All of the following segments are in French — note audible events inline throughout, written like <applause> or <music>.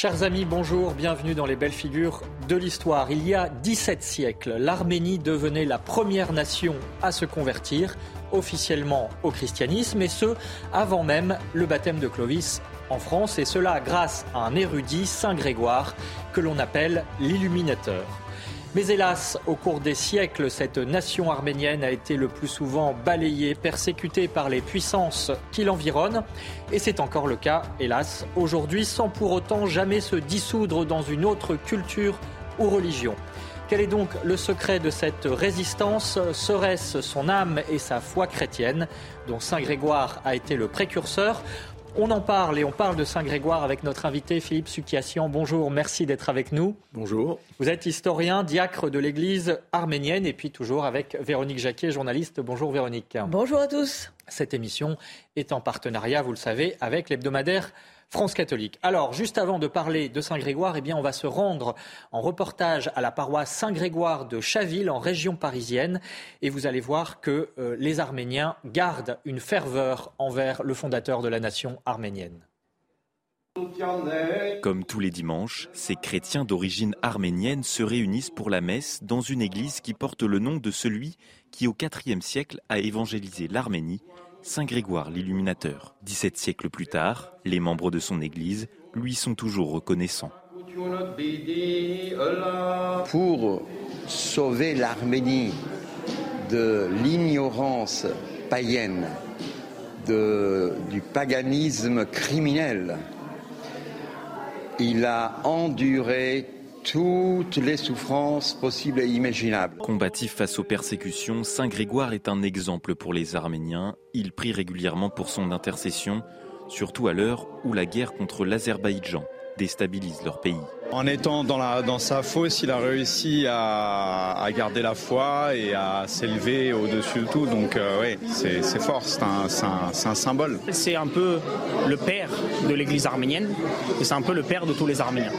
Chers amis, bonjour, bienvenue dans les belles figures de l'histoire. Il y a 17 siècles, l'Arménie devenait la première nation à se convertir officiellement au christianisme, et ce, avant même le baptême de Clovis en France, et cela grâce à un érudit, Saint Grégoire, que l'on appelle l'illuminateur. Mais hélas, au cours des siècles, cette nation arménienne a été le plus souvent balayée, persécutée par les puissances qui l'environnent. Et c'est encore le cas, hélas, aujourd'hui, sans pour autant jamais se dissoudre dans une autre culture ou religion. Quel est donc le secret de cette résistance? Serait-ce son âme et sa foi chrétienne, dont Saint Grégoire a été le précurseur on en parle et on parle de Saint-Grégoire avec notre invité Philippe Sukiassian. Bonjour, merci d'être avec nous. Bonjour. Vous êtes historien, diacre de l'Église arménienne et puis toujours avec Véronique Jacquet, journaliste. Bonjour Véronique. Bonjour à tous. Cette émission est en partenariat, vous le savez, avec l'hebdomadaire France catholique. Alors, juste avant de parler de Saint-Grégoire, eh on va se rendre en reportage à la paroisse Saint-Grégoire de Chaville, en région parisienne. Et vous allez voir que euh, les Arméniens gardent une ferveur envers le fondateur de la nation arménienne. Comme tous les dimanches, ces chrétiens d'origine arménienne se réunissent pour la messe dans une église qui porte le nom de celui qui, au IVe siècle, a évangélisé l'Arménie Saint Grégoire l'Illuminateur. 17 siècles plus tard, les membres de son Église lui sont toujours reconnaissants. Pour sauver l'Arménie de l'ignorance païenne, du paganisme criminel, il a enduré toutes les souffrances possibles et imaginables. Combatif face aux persécutions, Saint Grégoire est un exemple pour les Arméniens. Il prie régulièrement pour son intercession, surtout à l'heure où la guerre contre l'Azerbaïdjan déstabilise leur pays. En étant dans, la, dans sa fosse, il a réussi à, garder la foi et à s'élever au-dessus de tout. Donc euh, oui, c'est fort, c'est un, un, symbole. C'est un peu le père de l'Église arménienne et c'est un peu le père de tous les Arméniens.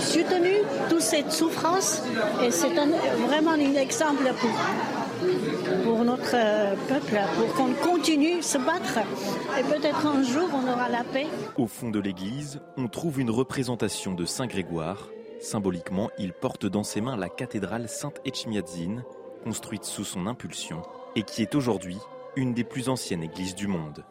Soutenu toute cette souffrance et c'est vraiment un exemple pour notre euh, peuple, pour qu'on continue de se battre. Et peut-être un jour, on aura la paix. Au fond de l'église, on trouve une représentation de Saint Grégoire. Symboliquement, il porte dans ses mains la cathédrale Sainte-Echmiadzine, construite sous son impulsion, et qui est aujourd'hui une des plus anciennes églises du monde.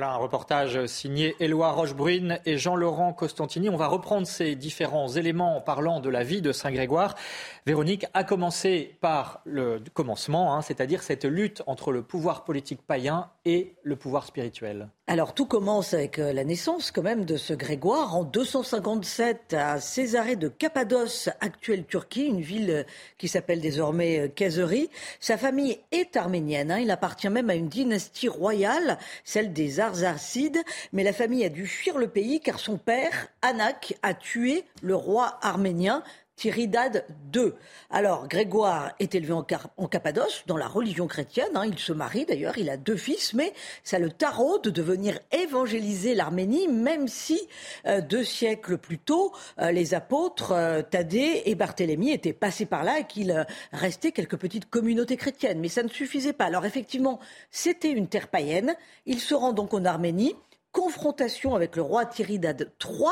Voilà un reportage signé Éloi Rochebrune et Jean-Laurent Costantini. On va reprendre ces différents éléments en parlant de la vie de Saint-Grégoire. Véronique a commencé par le commencement, hein, c'est-à-dire cette lutte entre le pouvoir politique païen et le pouvoir spirituel. Alors tout commence avec euh, la naissance quand même de ce Grégoire en 257 à Césarée de Cappadoce, actuelle Turquie, une ville euh, qui s'appelle désormais euh, Kazeri. Sa famille est arménienne, hein. il appartient même à une dynastie royale, celle des Arsacides, mais la famille a dû fuir le pays car son père, Anak, a tué le roi arménien Tiridad II. Alors, Grégoire est élevé en, Cappadoce, dans la religion chrétienne. Hein. il se marie d'ailleurs, il a deux fils, mais ça le taraude de venir évangéliser l'Arménie, même si euh, deux siècles plus tôt, euh, les apôtres euh, Thaddée et Barthélemy étaient passés par là et qu'il restait quelques petites communautés chrétiennes. Mais ça ne suffisait pas. Alors, effectivement, c'était une terre païenne. Il se rend donc en Arménie confrontation avec le roi Tiridad III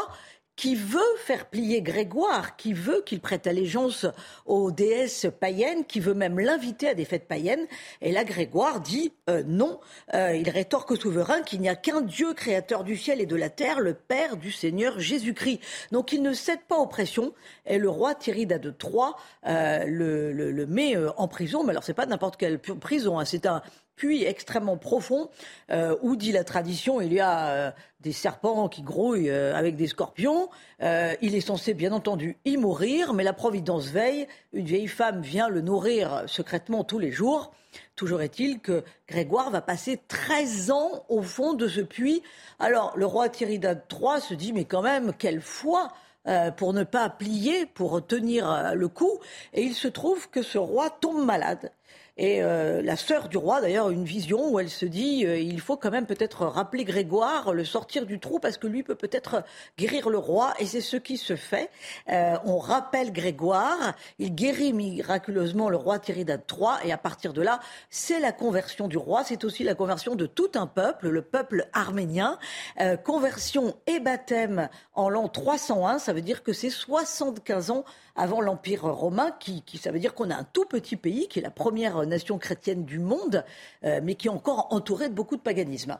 qui veut faire plier Grégoire, qui veut qu'il prête allégeance aux déesses païennes, qui veut même l'inviter à des fêtes païennes. Et là, Grégoire dit euh, non. Euh, il rétorque au souverain qu'il n'y a qu'un Dieu créateur du ciel et de la terre, le Père du Seigneur Jésus-Christ. Donc il ne cède pas aux pressions. Et le roi Thierry de Troyes euh, le, le, met en prison. Mais alors c'est pas n'importe quelle prison. Hein. C'est un puits extrêmement profond euh, où, dit la tradition, il y a euh, des serpents qui grouillent euh, avec des scorpions. il est censé, bien entendu, y mourir, mais la Providence veille. Une vieille femme vient le nourrir secrètement tous les jours. Toujours est-il que Grégoire va passer 13 ans au fond de ce puits. Alors, le roi Tiridad III se dit, mais quand même, quelle foi pour ne pas plier, pour tenir le coup. Et il se trouve que ce roi tombe malade. Et euh, la sœur du roi, d'ailleurs, une vision où elle se dit euh, il faut quand même peut-être rappeler Grégoire, le sortir du trou, parce que lui peut peut-être guérir le roi. Et c'est ce qui se fait. Euh, on rappelle Grégoire, il guérit miraculeusement le roi Tiridad III, et à partir de là, c'est la conversion du roi, c'est aussi la conversion de tout un peuple, le peuple arménien. conversion et baptême en l'an 301, ça veut dire que c'est 75 ans avant l'Empire romain, qui, ça veut dire qu'on a un tout petit pays, qui est la première nation chrétienne du monde, euh, mais qui est encore entouré de beaucoup de paganisme.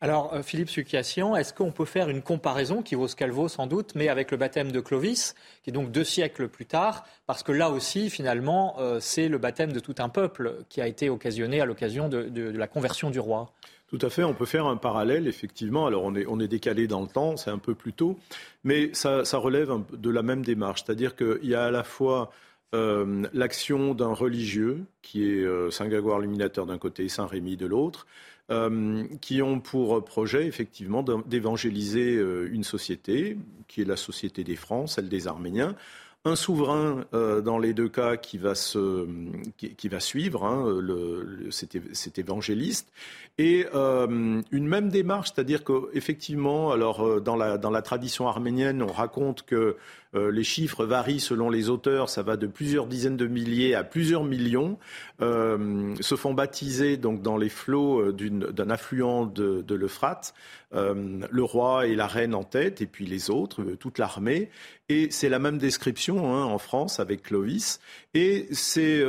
Alors, euh, Philippe Sukiassian, est-ce qu'on peut faire une comparaison qui vaut ce qu'elle vaut sans doute, mais avec le baptême de Clovis, qui est donc deux siècles plus tard, parce que là aussi, finalement, euh, c'est le baptême de tout un peuple qui a été occasionné à l'occasion de la conversion du roi? Tout à fait, on peut faire un parallèle, effectivement. Alors on est, décalé dans le temps, c'est un peu plus tôt, mais ça, relève de la même démarche. C'est-à-dire qu'il y a à la fois euh, l'action d'un religieux, qui est euh, Saint Grégoire Illuminateur d'un côté et Saint Rémy de l'autre, euh, qui ont pour projet effectivement d'évangéliser une société, qui est la société des Francs, celle des Arméniens, un souverain euh, dans les deux cas qui va, se, qui, va suivre hein, le, cet, évangéliste. Et euh, une même démarche, c'est-à-dire qu'effectivement, alors euh, dans la, dans la tradition arménienne, on raconte que euh, les chiffres varient selon les auteurs, ça va de plusieurs dizaines de milliers à plusieurs millions, euh, se font baptiser donc dans les flots euh, d'un affluent de, l'Euphrate, le roi et la reine en tête, et puis les autres, toute l'armée. Et c'est la même description hein, en France avec Clovis. Et c'est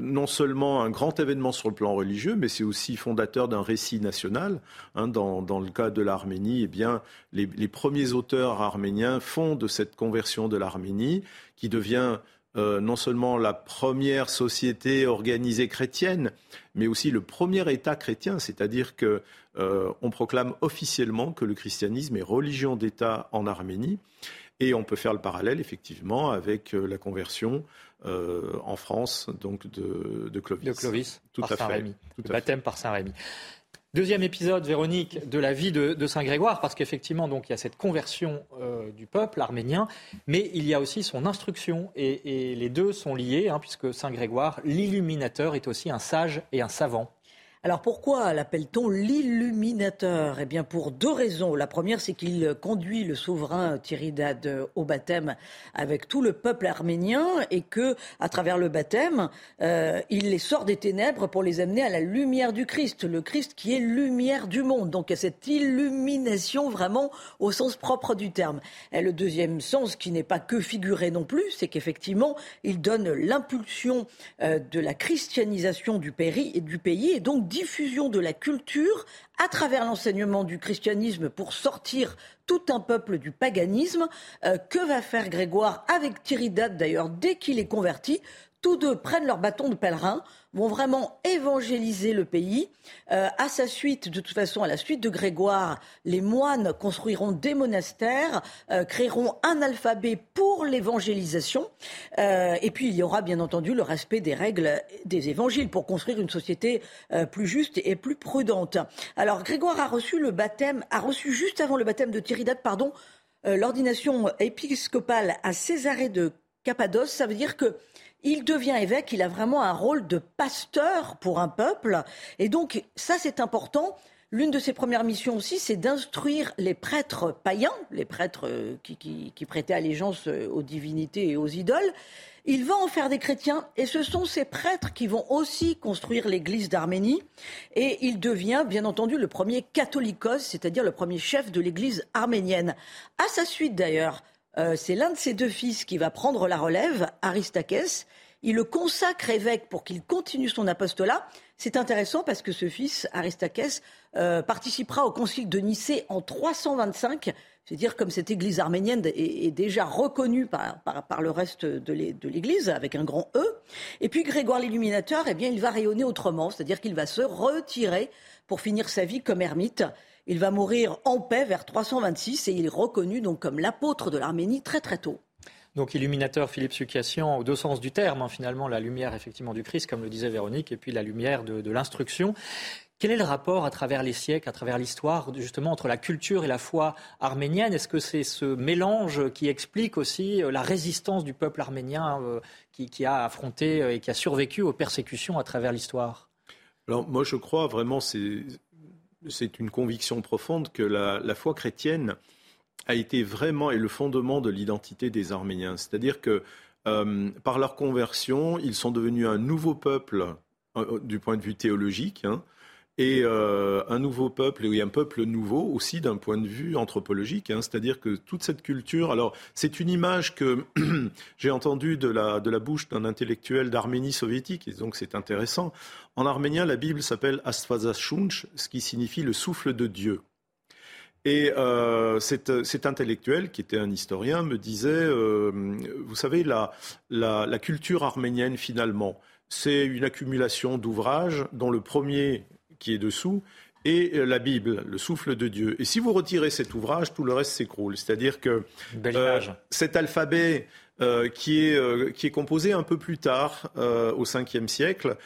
non seulement un grand événement sur le plan religieux, mais c'est aussi fondateur d'un récit national. Hein, dans, le cas de l'Arménie, eh les premiers auteurs arméniens font de cette conversion de l'Arménie, qui devient euh, non seulement la première société organisée chrétienne, mais aussi le premier État chrétien, c'est-à-dire que euh, on proclame officiellement que le christianisme est religion d'État en Arménie, et on peut faire le parallèle effectivement avec euh, la conversion en France donc de, Clovis. De Clovis, tout à fait. Tout le baptême par Saint Rémy. Deuxième épisode, Véronique, de la vie de, Saint Grégoire, parce qu'effectivement, donc, il y a cette conversion euh, du peuple arménien, mais il y a aussi son instruction, et, les deux sont liés, hein, puisque Saint Grégoire, l'illuminateur, est aussi un sage et un savant. Alors pourquoi l'appelle-t-on l'illuminateur? Eh bien pour deux raisons. La première, c'est qu'il conduit le souverain Tiridad au baptême avec tout le peuple arménien et que, à travers le baptême, euh, il les sort des ténèbres pour les amener à la lumière du Christ, le Christ qui est lumière du monde. Donc il y a cette illumination vraiment au sens propre du terme. Et le deuxième sens, qui n'est pas que figuré non plus, c'est qu'effectivement, il donne l'impulsion euh, de la christianisation du pays et donc diffusion de la culture à travers l'enseignement du christianisme pour sortir tout un peuple du paganisme. Euh, que va faire Grégoire avec Tiridate d'ailleurs dès qu'il est converti? Tous deux prennent leur bâton de pèlerin, vont vraiment évangéliser le pays. Euh, à sa suite, de toute façon, à la suite de Grégoire, les moines construiront des monastères, euh, créeront un alphabet pour l'évangélisation. Euh, et puis, il y aura bien entendu le respect des règles des évangiles pour construire une société plus juste et plus prudente. Alors, Grégoire a reçu le baptême, a reçu juste avant le baptême de Tiridate, pardon, l'ordination épiscopale à Césarée de Cappadoce. Ça veut dire que il devient évêque, il a vraiment un rôle de pasteur pour un peuple. Et donc, ça, c'est important. L'une de ses premières missions aussi, c'est d'instruire les prêtres païens, les prêtres euh, qui, prêtaient allégeance euh, aux divinités et aux idoles. Il va en faire des chrétiens et ce sont ces prêtres qui vont aussi construire l'église d'Arménie et il devient bien entendu le premier catholicos, c'est-à-dire le premier chef de l'église arménienne. À sa suite d'ailleurs, euh, c'est l'un de ses deux fils qui va prendre la relève, Aristakès. Il le consacre évêque pour qu'il continue son apostolat. C'est intéressant parce que ce fils, Aristakès, participera au concile de Nicée en 325 c'est-à-dire comme cette église arménienne est, déjà reconnue par, par, le reste de l'église, avec un grand E. Et puis Grégoire l'Illuminateur, eh bien, il va rayonner autrement, c'est-à-dire qu'il va se retirer pour finir sa vie comme ermite. Il va mourir en paix vers 326 et il est reconnu donc comme l'apôtre de l'Arménie très très tôt. Donc illuminateur Philippe Sucassian, aux deux sens du terme, hein, finalement, la lumière effectivement du Christ, comme le disait Véronique, et puis la lumière de l'instruction. Quel est le rapport à travers les siècles, à travers l'histoire, justement, entre la culture et la foi arménienne? Est-ce que c'est ce mélange qui explique aussi euh, la résistance du peuple arménien euh, qui, a affronté euh, et qui a survécu aux persécutions à travers l'histoire? Alors moi, je crois vraiment, c'est une conviction profonde que la, foi chrétienne a été vraiment et le fondement de l'identité des Arméniens. C'est-à-dire que par leur conversion, ils sont devenus un nouveau peuple du point de vue théologique. Hein, et euh, un nouveau peuple, et un peuple nouveau aussi d'un point de vue anthropologique. Hein. C'est-à-dire que toute cette culture, alors c'est une image que <clears throat> j'ai entendue de la, de la bouche d'un intellectuel d'Arménie soviétique, et donc c'est intéressant. En arménien, la Bible s'appelle Astvazashunch, ce qui signifie le souffle de Dieu. Et euh, cet, intellectuel, qui était un historien, me disait, euh, vous savez, la, la culture arménienne, finalement, c'est une accumulation d'ouvrages dont le premier qui est dessous, et euh, la Bible, le souffle de Dieu. Et si vous retirez cet ouvrage, tout le reste s'écroule. C'est-à-dire que euh, cet alphabet euh, qui, est, qui est composé un peu plus tard, au 5e siècle,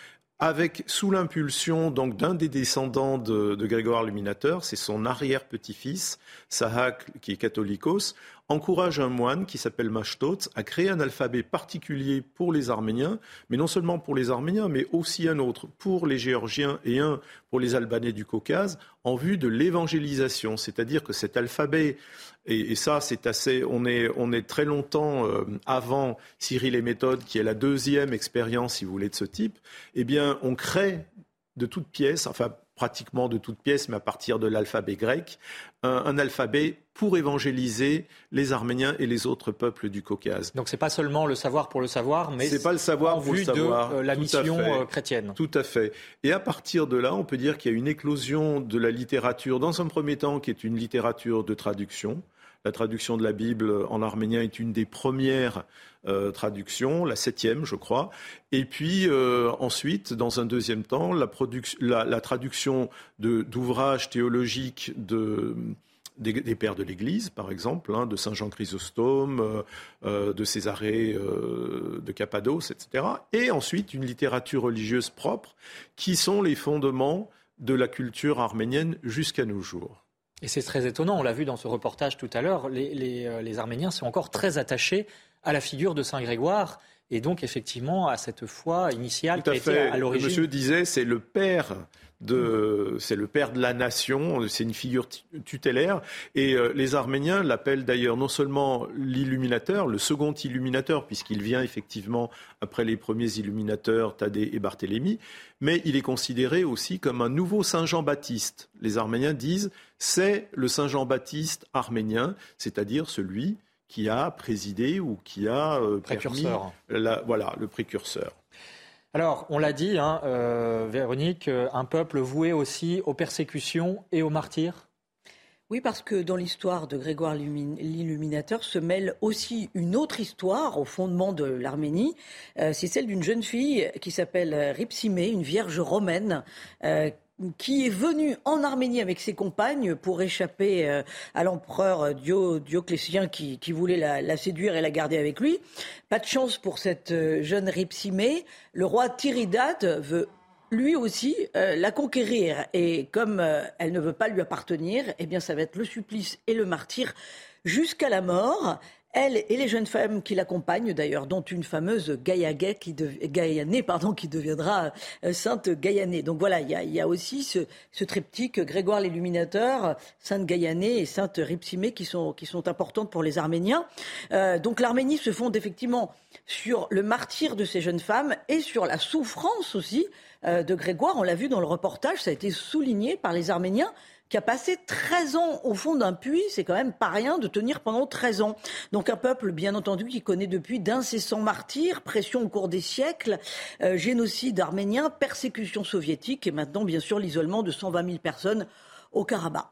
avec sous l'impulsion donc d'un des descendants de, de Grégoire l'Illuminateur, c'est son arrière-petit-fils, Sahak, qui est catholicos, encourage un moine qui s'appelle Mashtot à créer un alphabet particulier pour les Arméniens, mais non seulement pour les Arméniens, mais aussi un autre pour les Géorgiens et un pour les Albanais du Caucase, en vue de l'évangélisation. C'est-à-dire que cet alphabet, et, ça c'est assez, on est, on est très longtemps euh, avant Cyril et Méthode, qui est la deuxième expérience, si vous voulez, de ce type, eh bien on crée de toutes pièces, enfin pratiquement de toutes pièces, mais à partir de l'alphabet grec, un, alphabet pour évangéliser les Arméniens et les autres peuples du Caucase. Donc c'est pas seulement le savoir pour le savoir, mais c'est pas le savoir pour le savoir. de euh, la mission euh, chrétienne. Tout à fait. Et à partir de là, on peut dire qu'il y a une éclosion de la littérature, dans un premier temps, qui est une littérature de traduction. La traduction de la Bible en arménien est une des premières euh, traductions, la septième, je crois. Et puis euh, ensuite, dans un deuxième temps, la, traduction d'ouvrages théologiques de, des, pères de l'Église, par exemple, hein, de Saint Jean Chrysostome, euh, de Césarée de Cappadoce, etc. Et ensuite une littérature religieuse propre, qui sont les fondements de la culture arménienne jusqu'à nos jours. Et c'est très étonnant, on l'a vu dans ce reportage tout à l'heure, les, euh, Arméniens sont encore très attachés à la figure de Saint Grégoire et donc effectivement à cette foi initiale qui a été à l'origine. Monsieur disait, c'est le père c'est le père de la nation, c'est une figure tutélaire. Et euh, les Arméniens l'appellent d'ailleurs non seulement l'illuminateur, le second illuminateur, puisqu'il vient effectivement après les premiers illuminateurs, Thaddée et Barthélemy, mais il est considéré aussi comme un nouveau Saint Jean-Baptiste. Les Arméniens disent c'est le Saint Jean-Baptiste arménien, c'est-à-dire celui qui a présidé ou qui a euh, précurseur. voilà, le précurseur. Alors, on l'a dit, hein, euh, Véronique, euh, un peuple voué aussi aux persécutions et aux martyrs? Oui, parce que dans l'histoire de Grégoire l'Illuminateur se mêle aussi une autre histoire au fondement de l'Arménie. Euh, c'est celle d'une jeune fille qui s'appelle Ripsimé, une vierge romaine qui est venu en Arménie avec ses compagnes pour échapper euh, à l'empereur Dioclétien qui, voulait la, séduire et la garder avec lui. Pas de chance pour cette euh, jeune Ripsimée. Le roi Tiridate veut lui aussi euh, la conquérir. Et comme elle ne veut pas lui appartenir, eh bien ça va être le supplice et le martyr jusqu'à la mort. Elle et les jeunes femmes qui l'accompagnent, d'ailleurs, dont une fameuse Gaillané, qui, qui deviendra euh, sainte Gaillané. Donc voilà, il y a, aussi ce, triptyque Grégoire l'Illuminateur, sainte Gaillané et sainte Ripsimé qui sont, qui sont importantes pour les Arméniens. Euh, donc l'Arménie se fonde effectivement sur le martyr de ces jeunes femmes et sur la souffrance aussi euh, de Grégoire. On l'a vu dans le reportage, ça a été souligné par les Arméniens qui a passé 13 ans au fond d'un puits. C'est quand même pas rien de tenir pendant 13 ans. Donc un peuple, bien entendu, qui connaît depuis d'incessants martyrs, pression au cours des siècles, euh, génocide arménien, persécution soviétique et maintenant, bien sûr, l'isolement de 120 000 personnes au Karabakh.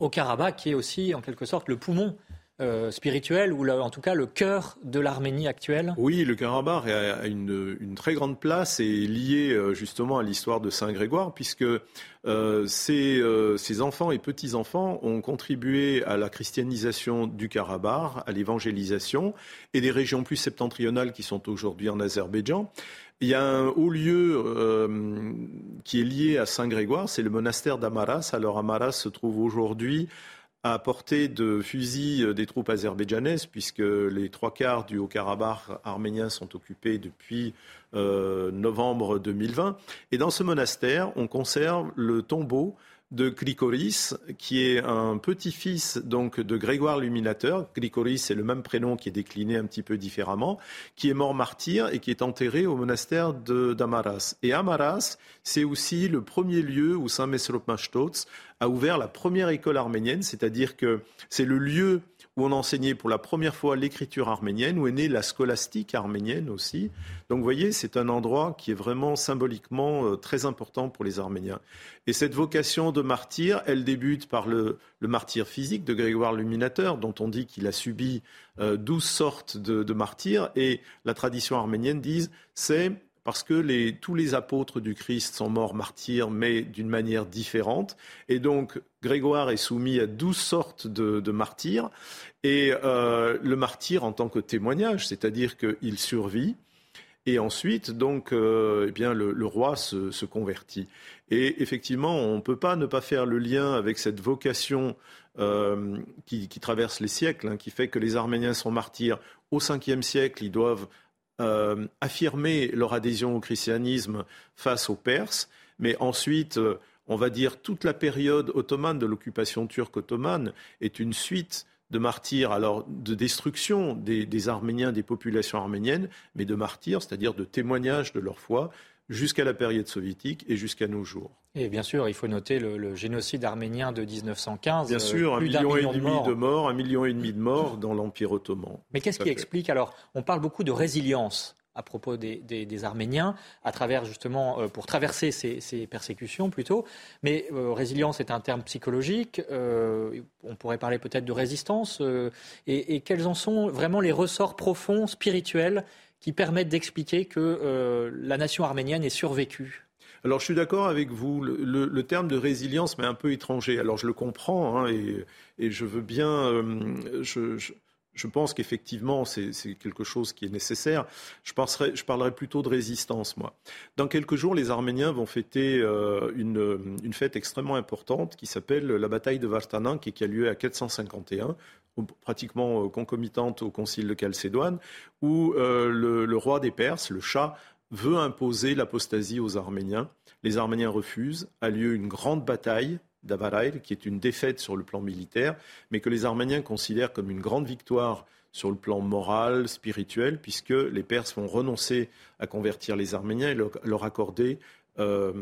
Au Karabakh, qui est aussi, en quelque sorte, le poumon euh, spirituel ou en tout cas le cœur de l'Arménie actuelle Oui, le Karabakh a une, très grande place et est lié euh, justement à l'histoire de Saint Grégoire puisque euh, ces, enfants et petits-enfants ont contribué à la christianisation du Karabakh, à l'évangélisation et des régions plus septentrionales qui sont aujourd'hui en Azerbaïdjan. Il y a un haut lieu qui est lié à Saint Grégoire, c'est le monastère d'Amaras. Alors Amaras se trouve aujourd'hui à portée de fusil des troupes azerbaïdjanaises, puisque les trois quarts du Haut-Karabakh arménien sont occupés depuis euh, novembre 2020. Et dans ce monastère, on conserve le tombeau de Grikoris, qui est un petit-fils donc de Grégoire l'Illuminateur. Grikoris, c'est le même prénom qui est décliné un petit peu différemment, qui est mort martyr et qui est enterré au monastère d'Amaras. Et Amaras, c'est aussi le premier lieu où Saint Mesrop Mashtots a ouvert la première école arménienne, c'est-à-dire que c'est le lieu où on enseignait pour la première fois l'écriture arménienne, où est née la scolastique arménienne aussi. Donc vous voyez, c'est un endroit qui est vraiment symboliquement euh, très important pour les Arméniens. Et cette vocation de martyr, elle débute par le, martyr physique de Grégoire l'Illuminateur, dont on dit qu'il a subi euh, douze sortes de, de martyrs. Et la tradition arménienne dit, c'est parce que tous les apôtres du Christ sont morts martyrs, mais d'une manière différente. Et donc, Grégoire est soumis à douze sortes de, martyrs. Et euh, le martyr en tant que témoignage, c'est-à-dire qu'il survit. Et ensuite, donc, euh, eh bien, le, roi se, convertit. Et effectivement, on ne peut pas ne pas faire le lien avec cette vocation euh, qui, traverse les siècles, hein, qui fait que les Arméniens sont martyrs au 5e siècle. Ils doivent euh, affirmer leur adhésion au christianisme face aux Perses, mais ensuite, euh, on va dire, toute la période ottomane de l'occupation turque ottomane est une suite de martyrs, alors de destruction des, des, Arméniens, des populations arméniennes, mais de martyrs, c'est-à-dire de témoignages de leur foi, jusqu'à la période soviétique et jusqu'à nos jours. Et bien sûr, il faut noter le, génocide arménien de 1915. Bien sûr, un million, et demi de morts. un million et demi de morts dans l'Empire ottoman. Mais qu'est-ce qui explique alors On parle beaucoup de résilience à propos des, Arméniens, à travers justement, euh, pour traverser ces, persécutions plutôt. Mais euh, résilience est un terme psychologique, euh, on pourrait parler peut-être de résistance. Et, et, quels en sont vraiment les ressorts profonds, spirituels, qui permettent d'expliquer que la nation arménienne est survécue? Alors je suis d'accord avec vous, le, terme de résilience m'est un peu étranger. Alors je le comprends hein, et, je veux bien, euh, je, pense qu'effectivement c'est quelque chose qui est nécessaire. Je, je parlerai plutôt de résistance, moi. Dans quelques jours, les Arméniens vont fêter euh, une, fête extrêmement importante qui s'appelle la bataille de Vartanin, qui, qui a lieu à 451 pratiquement euh, concomitante au concile de Chalcédoine, où le, le, roi des Perses, le chat, veut imposer l'apostasie aux Arméniens. Les Arméniens refusent. A lieu une grande bataille d'Avaraïl, qui est une défaite sur le plan militaire, mais que les Arméniens considèrent comme une grande victoire sur le plan moral, spirituel, puisque les Perses vont renoncer à convertir les Arméniens et leur accorder euh,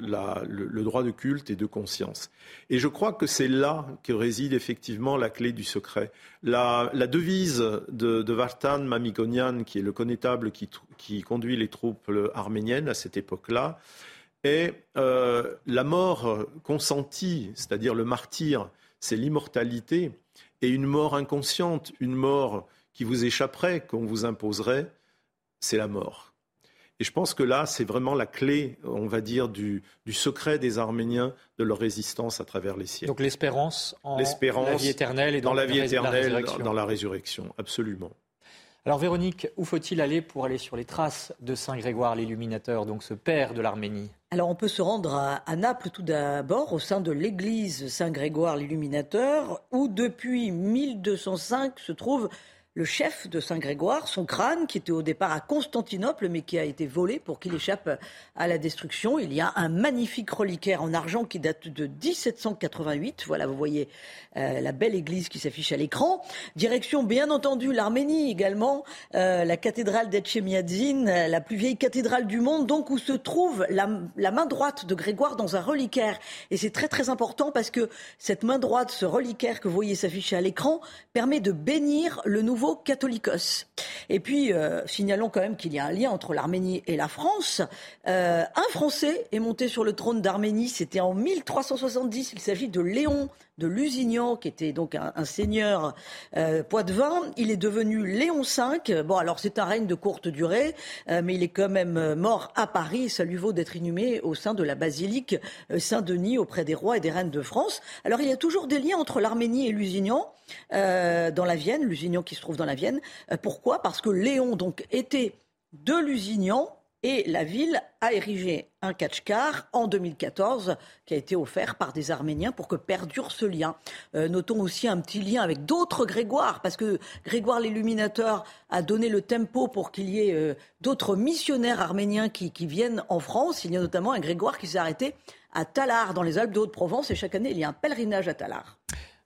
le, droit de culte et de conscience. Et je crois que c'est là que réside effectivement la clé du secret. La, devise de, Vartan Mamikonian, qui est le connétable qui, conduit les troupes arméniennes à cette époque-là, est euh, la mort consentie, c'est-à-dire le martyr, c'est l'immortalité, et une mort inconsciente, une mort qui vous échapperait, qu'on vous imposerait, c'est la mort. Et je pense que là, c'est vraiment la clé, on va dire, du, secret des Arméniens, de leur résistance à travers les siècles. Donc l'espérance en la vie éternelle et dans, la vie éternelle, dans la résurrection, absolument. Alors Véronique, où faut-il aller pour aller sur les traces de Saint Grégoire l'Illuminateur, donc ce père de l'Arménie? Alors on peut se rendre à, Naples tout d'abord, au sein de l'église Saint Grégoire l'Illuminateur, où depuis 1205 se trouve le chef de Saint-Grégoire, son crâne, qui était au départ à Constantinople, mais qui a été volé pour qu'il échappe à la destruction. Il y a un magnifique reliquaire en argent qui date de 1788. Voilà, vous voyez euh, la belle église qui s'affiche à l'écran. Direction, bien entendu, l'Arménie également, euh, la cathédrale d'Etchemiadzin, la plus vieille cathédrale du monde, donc où se trouve la, la main droite de Grégoire dans un reliquaire. Et c'est très très important parce que cette main droite, ce reliquaire que vous voyez s'afficher à l'écran, permet de bénir le nouveau catholicos. Et puis, euh, signalons quand même qu'il y a un lien entre l'Arménie et la France. Euh, un Français est monté sur le trône d'Arménie, c'était en 1370. Il s'agit de Léon de Lusignan, qui était donc un, seigneur euh, poitevin. Il est devenu Léon V. Bon, alors c'est un règne de courte durée, euh, mais il est quand même mort à Paris. ça lui vaut d'être inhumé au sein de la basilique Saint-Denis auprès des rois et des reines de France. Alors il y a toujours des liens entre l'Arménie et Lusignan. dans la Vienne, Lusignan qui se trouve dans la Vienne. pourquoi? Parce que Léon donc était de Lusignan et la ville a érigé un catch-car en 2014 qui a été offert par des Arméniens pour que perdure ce lien. Euh, notons aussi un petit lien avec d'autres Grégoire, parce que Grégoire l'Illuminateur a donné le tempo pour qu'il y ait euh, d'autres missionnaires arméniens qui, qui, viennent en France. Il y a notamment un Grégoire qui s'est arrêté à Talard, dans les Alpes de Haute-Provence, et chaque année, il y a un pèlerinage à Talard.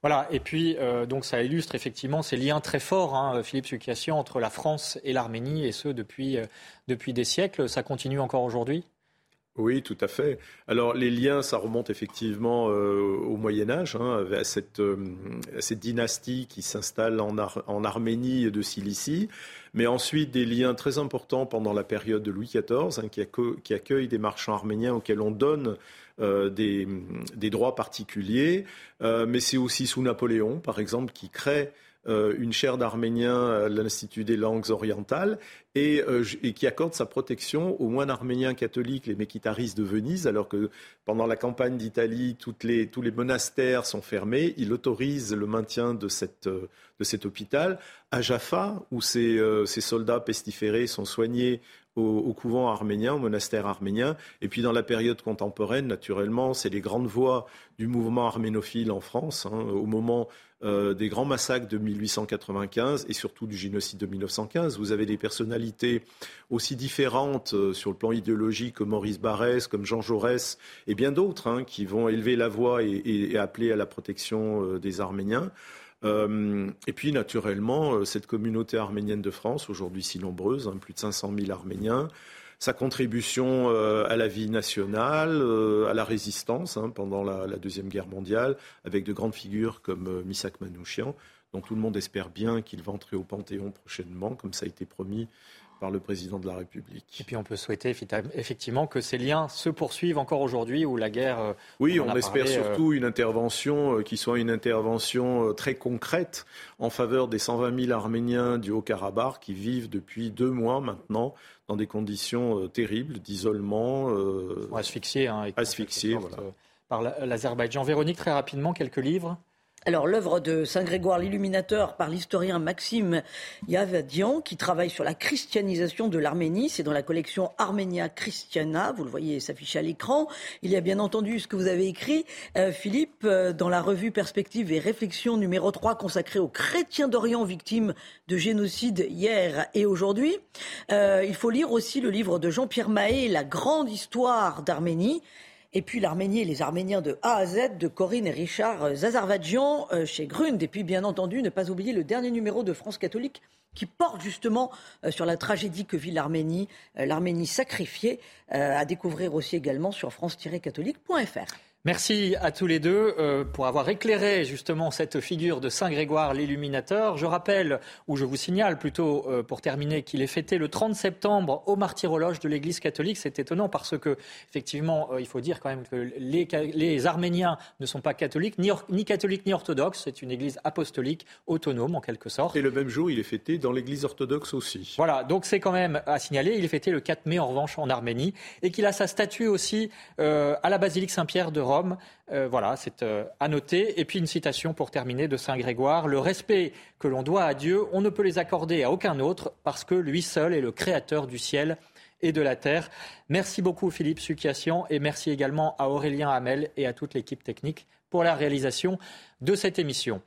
Voilà, et puis euh, donc ça illustre effectivement ces liens très forts, hein, Philippe Sucassian, entre la France et l'Arménie, et ce depuis, euh, depuis des siècles. Ça continue encore aujourd'hui? Oui, tout à fait. Alors les liens, ça remonte effectivement euh, au Moyen Âge, hein, à, cette, cette, dynastie qui s'installe en, en, Arménie de Cilicie, mais ensuite des liens très importants pendant la période de Louis XIV, hein, qui, accueille des marchands arméniens auxquels on donne euh, des, droits particuliers, euh, mais c'est aussi sous Napoléon, par exemple, qui crée euh, une chaire d'arménien à l'Institut des langues orientales et, qui accorde sa protection aux moines arméniens catholiques, les Mékitaris de Venise, alors que pendant la campagne d'Italie, tous les monastères sont fermés. Il autorise le maintien de, cette, de cet hôpital. À Jaffa, où ces, ces soldats pestiférés sont soignés au, couvent arménien, au monastère arménien. Et puis dans la période contemporaine, naturellement, c'est les grandes voix du mouvement arménophile en France, hein, au moment euh, des grands massacres de 1895 et surtout du génocide de 1915. Vous avez des personnalités aussi différentes euh, sur le plan idéologique que Maurice Barrès, comme Jean Jaurès et bien d'autres hein, qui vont élever la voix et, appeler à la protection euh, des Arméniens. Euh, et puis, naturellement, euh, cette communauté arménienne de France, aujourd'hui si nombreuse, hein, plus de 500 000 Arméniens, sa contribution euh, à la vie nationale, à la résistance hein, pendant la, Deuxième Guerre mondiale, avec de grandes figures comme Misak Manouchian, dont tout le monde espère bien qu'il va entrer au Panthéon prochainement, comme ça a été promis par le président de la République. Et puis on peut souhaiter effectivement que ces liens se poursuivent encore aujourd'hui où la guerre. Euh, oui, on, espère euh, surtout une intervention euh, qui soit une intervention très concrète en faveur des 120 000 Arméniens du Haut-Karabakh qui vivent depuis deux mois maintenant dans des conditions terribles d'isolement. asphyxiés, hein, asphyxiés voilà. par l'Azerbaïdjan. Véronique, très rapidement, quelques livres alors l'œuvre de Saint Grégoire l'Illuminateur par l'historien Maxime Yavadian qui travaille sur la christianisation de l'Arménie, c'est dans la collection Armenia Christiana, vous le voyez s'afficher à l'écran. Il y a bien entendu ce que vous avez écrit, euh, Philippe, euh, dans la revue Perspective et Réflexion numéro 3 consacrée aux chrétiens d'Orient victimes de génocide hier et aujourd'hui. Euh, il faut lire aussi le livre de Jean-Pierre Mahé, La grande histoire d'Arménie. Et puis l'Arménie et les Arméniens de A à Z de Corinne et Richard Zazarvadjian euh, chez Grund. Et puis bien entendu, ne pas oublier le dernier numéro de France catholique qui porte justement euh, sur la tragédie que vit l'Arménie, euh, l'Arménie sacrifiée, à découvrir aussi également sur france-catholique.fr. Merci à tous les deux euh, pour avoir éclairé justement cette figure de Saint Grégoire l'Illuminateur. Je rappelle, ou je vous signale plutôt euh, pour terminer, qu'il est fêté le 30 septembre au martyrologe de l'Église catholique. C'est étonnant parce que, effectivement, euh, il faut dire quand même que les, les Arméniens ne sont pas catholiques, ni, ni catholiques ni orthodoxes. C'est une Église apostolique, autonome en quelque sorte. Et le même jour, il est fêté dans l'Église orthodoxe aussi. Voilà, donc c'est quand même à signaler. Il est fêté le 4 mai en revanche en Arménie et qu'il a sa statue aussi à la basilique Saint-Pierre de Rome euh, voilà, c'est euh, à noter. Et puis une citation pour terminer de Saint Grégoire. Le respect que l'on doit à Dieu, on ne peut les accorder à aucun autre parce que lui seul est le créateur du ciel et de la terre. Merci beaucoup Philippe Sukiassian et merci également à Aurélien Hamel et à toute l'équipe technique pour la réalisation de cette émission.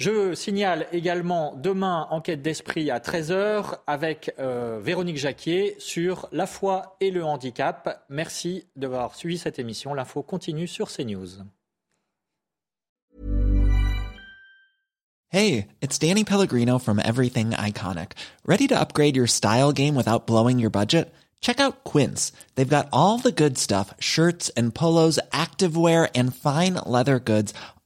Je signale également demain enquête d'esprit à 13h avec euh, Véronique Jacquier sur la foi et le handicap. Merci d'avoir suivi cette émission. L'info continue sur CNews. Hey, it's Danny Pellegrino from Everything Iconic. Ready to upgrade your style game without blowing your budget? Check out Quince. They've got all the good stuff, shirts and polos, activewear and fine leather goods